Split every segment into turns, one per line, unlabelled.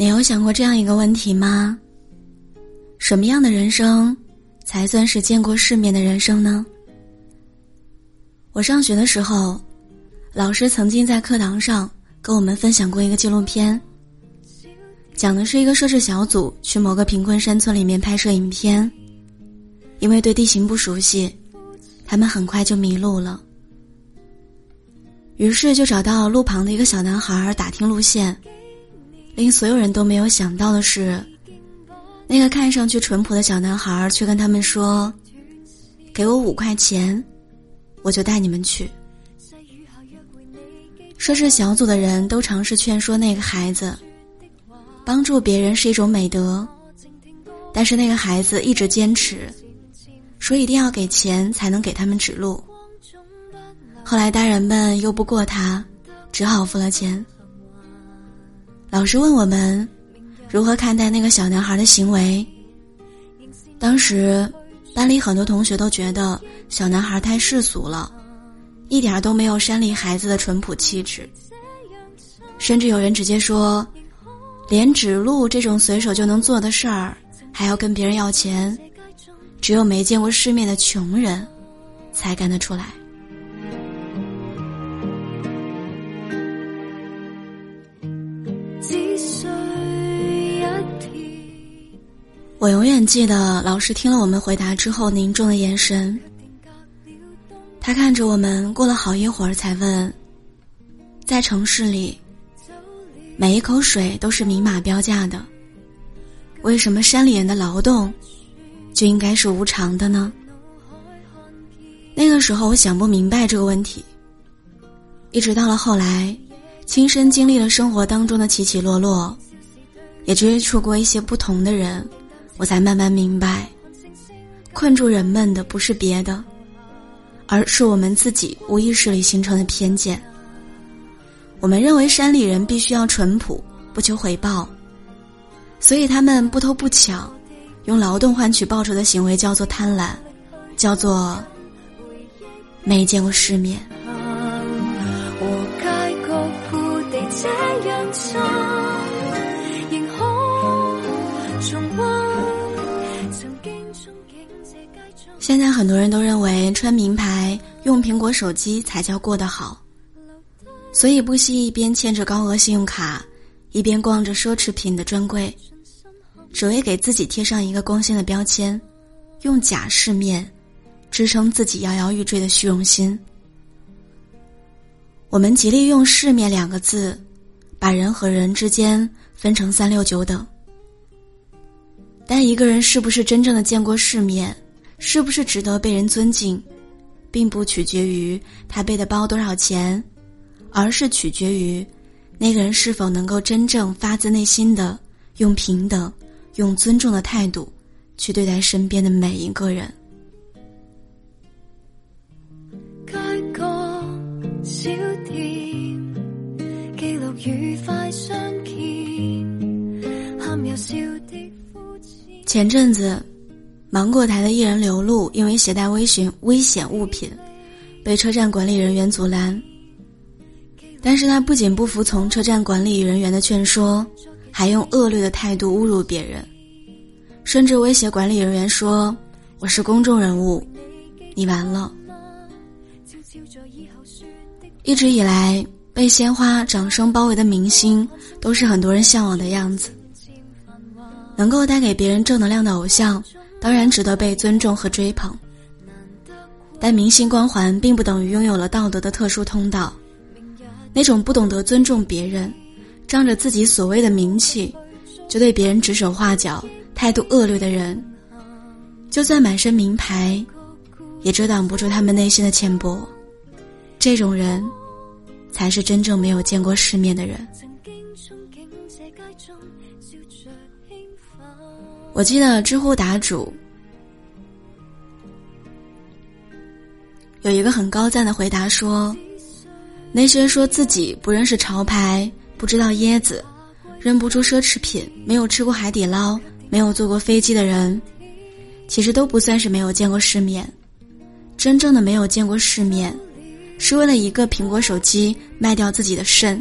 你有想过这样一个问题吗？什么样的人生才算是见过世面的人生呢？我上学的时候，老师曾经在课堂上跟我们分享过一个纪录片，讲的是一个摄制小组去某个贫困山村里面拍摄影片，因为对地形不熟悉，他们很快就迷路了，于是就找到路旁的一个小男孩打听路线。令所有人都没有想到的是，那个看上去淳朴的小男孩却跟他们说：“给我五块钱，我就带你们去。”摄制小组的人都尝试劝说那个孩子，帮助别人是一种美德，但是那个孩子一直坚持，说一定要给钱才能给他们指路。后来大人们又不过他，只好付了钱。老师问我们如何看待那个小男孩的行为。当时班里很多同学都觉得小男孩太世俗了，一点都没有山里孩子的淳朴气质。甚至有人直接说，连指路这种随手就能做的事儿，还要跟别人要钱，只有没见过世面的穷人，才干得出来。我永远记得老师听了我们回答之后凝重的眼神。他看着我们，过了好一会儿才问：“在城市里，每一口水都是明码标价的，为什么山里人的劳动就应该是无偿的呢？”那个时候我想不明白这个问题，一直到了后来，亲身经历了生活当中的起起落落，也接触过一些不同的人。我才慢慢明白，困住人们的不是别的，而是我们自己无意识里形成的偏见。我们认为山里人必须要淳朴，不求回报，所以他们不偷不抢，用劳动换取报酬的行为叫做贪婪，叫做没见过世面。现在很多人都认为穿名牌、用苹果手机才叫过得好，所以不惜一边欠着高额信用卡，一边逛着奢侈品的专柜，只为给自己贴上一个光鲜的标签，用假世面支撑自己摇摇欲坠的虚荣心。我们极力用“世面”两个字，把人和人之间分成三六九等，但一个人是不是真正的见过世面？是不是值得被人尊敬，并不取决于他背的包多少钱，而是取决于那个人是否能够真正发自内心的用平等、用尊重的态度去对待身边的每一个人。前阵子。芒果台的艺人刘露因为携带危险危险物品，被车站管理人员阻拦。但是他不仅不服从车站管理人员的劝说，还用恶劣的态度侮辱别人，甚至威胁管理人员说：“我是公众人物，你完了。”一直以来，被鲜花、掌声包围的明星，都是很多人向往的样子。能够带给别人正能量的偶像。当然值得被尊重和追捧，但明星光环并不等于拥有了道德的特殊通道。那种不懂得尊重别人，仗着自己所谓的名气，就对别人指手画脚、态度恶劣的人，就算满身名牌，也遮挡不住他们内心的浅薄。这种人，才是真正没有见过世面的人。我记得知乎答主有一个很高赞的回答说：“那些说自己不认识潮牌、不知道椰子、认不出奢侈品、没有吃过海底捞、没有坐过飞机的人，其实都不算是没有见过世面。真正的没有见过世面，是为了一个苹果手机卖掉自己的肾，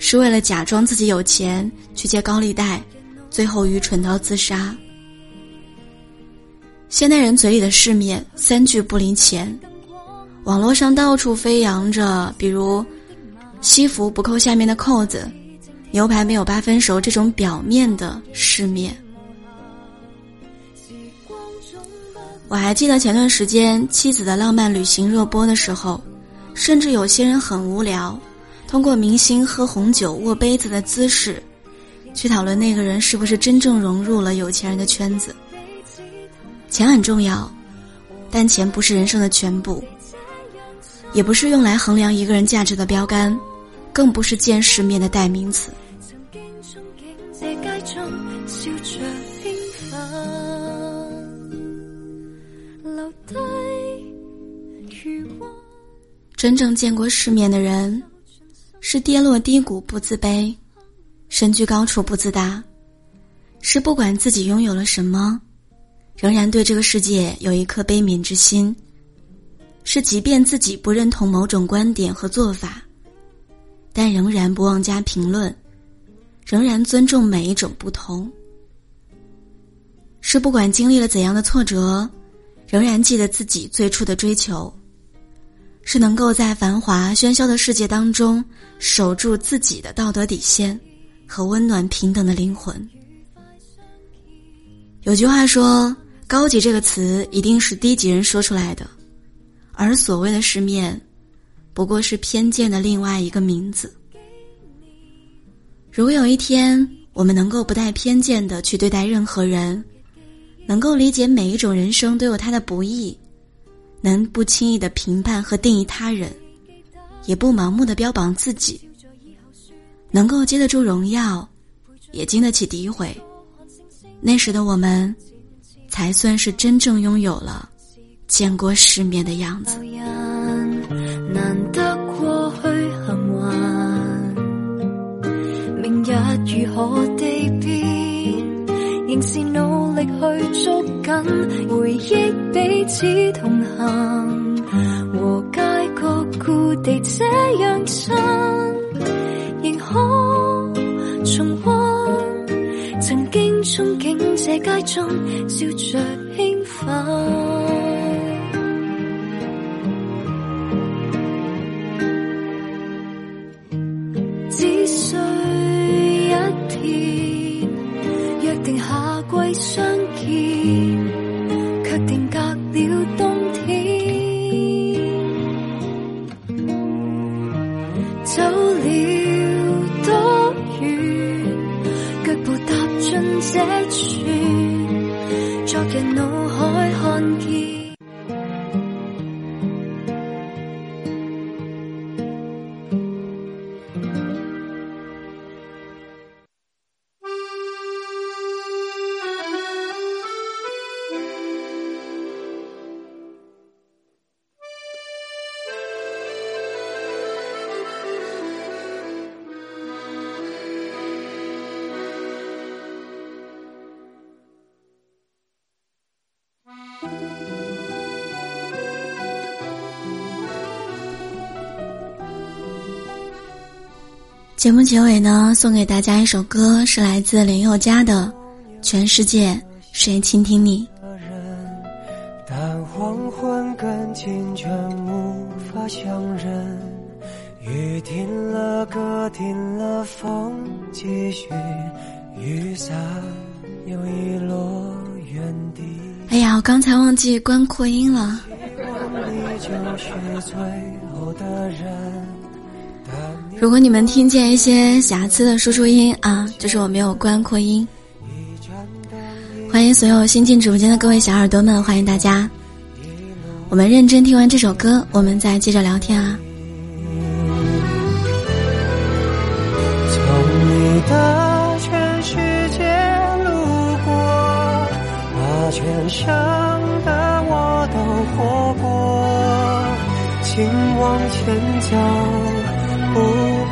是为了假装自己有钱去借高利贷，最后愚蠢到自杀。现代人嘴里的世面三句不离钱，网络上到处飞扬着，比如西服不扣下面的扣子，牛排没有八分熟这种表面的世面。我还记得前段时间《妻子的浪漫旅行》热播的时候，甚至有些人很无聊，通过明星喝红酒握杯子的姿势，去讨论那个人是不是真正融入了有钱人的圈子。钱很重要，但钱不是人生的全部，也不是用来衡量一个人价值的标杆，更不是见世面的代名词。真正见过世面的人，是跌落低谷不自卑，身居高处不自大，是不管自己拥有了什么，仍然对这个世界有一颗悲悯之心，是即便自己不认同某种观点和做法，但仍然不妄加评论，仍然尊重每一种不同，是不管经历了怎样的挫折，仍然记得自己最初的追求。是能够在繁华喧嚣的世界当中守住自己的道德底线和温暖平等的灵魂。有句话说：“高级这个词一定是低级人说出来的，而所谓的世面，不过是偏见的另外一个名字。”如果有一天我们能够不带偏见的去对待任何人，能够理解每一种人生都有它的不易。能不轻易的评判和定义他人，也不盲目的标榜自己，能够接得住荣耀，也经得起诋毁，那时的我们，才算是真正拥有了见过世面的样子。难得过去明日如何地变？仍是努力去捉紧回忆，彼此同行，和街角故地这样亲，仍可重温曾经憧憬这街中笑着兴奋。节目结尾呢，送给大家一首歌，是来自林宥嘉的《全世界谁倾听你》。但黄昏无法相认。雨停了，歌停了，风继续，雨伞又遗落原地。哎呀，我刚才忘记关扩音了。如果你们听见一些瑕疵的输出音啊，就是我没有关扩音。欢迎所有新进直播间的各位小耳朵们，欢迎大家。我们认真听完这首歌，我们再接着聊天啊。从你的全世界路过，把全生的我都活过，请往前走。不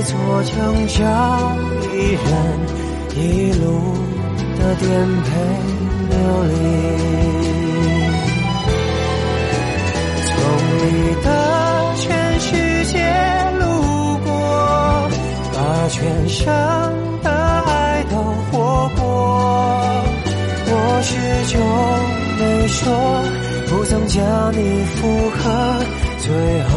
一座城，照一人，一路的颠沛流离。从你的全世界路过，把全生。始终没说，不曾将你附和，最后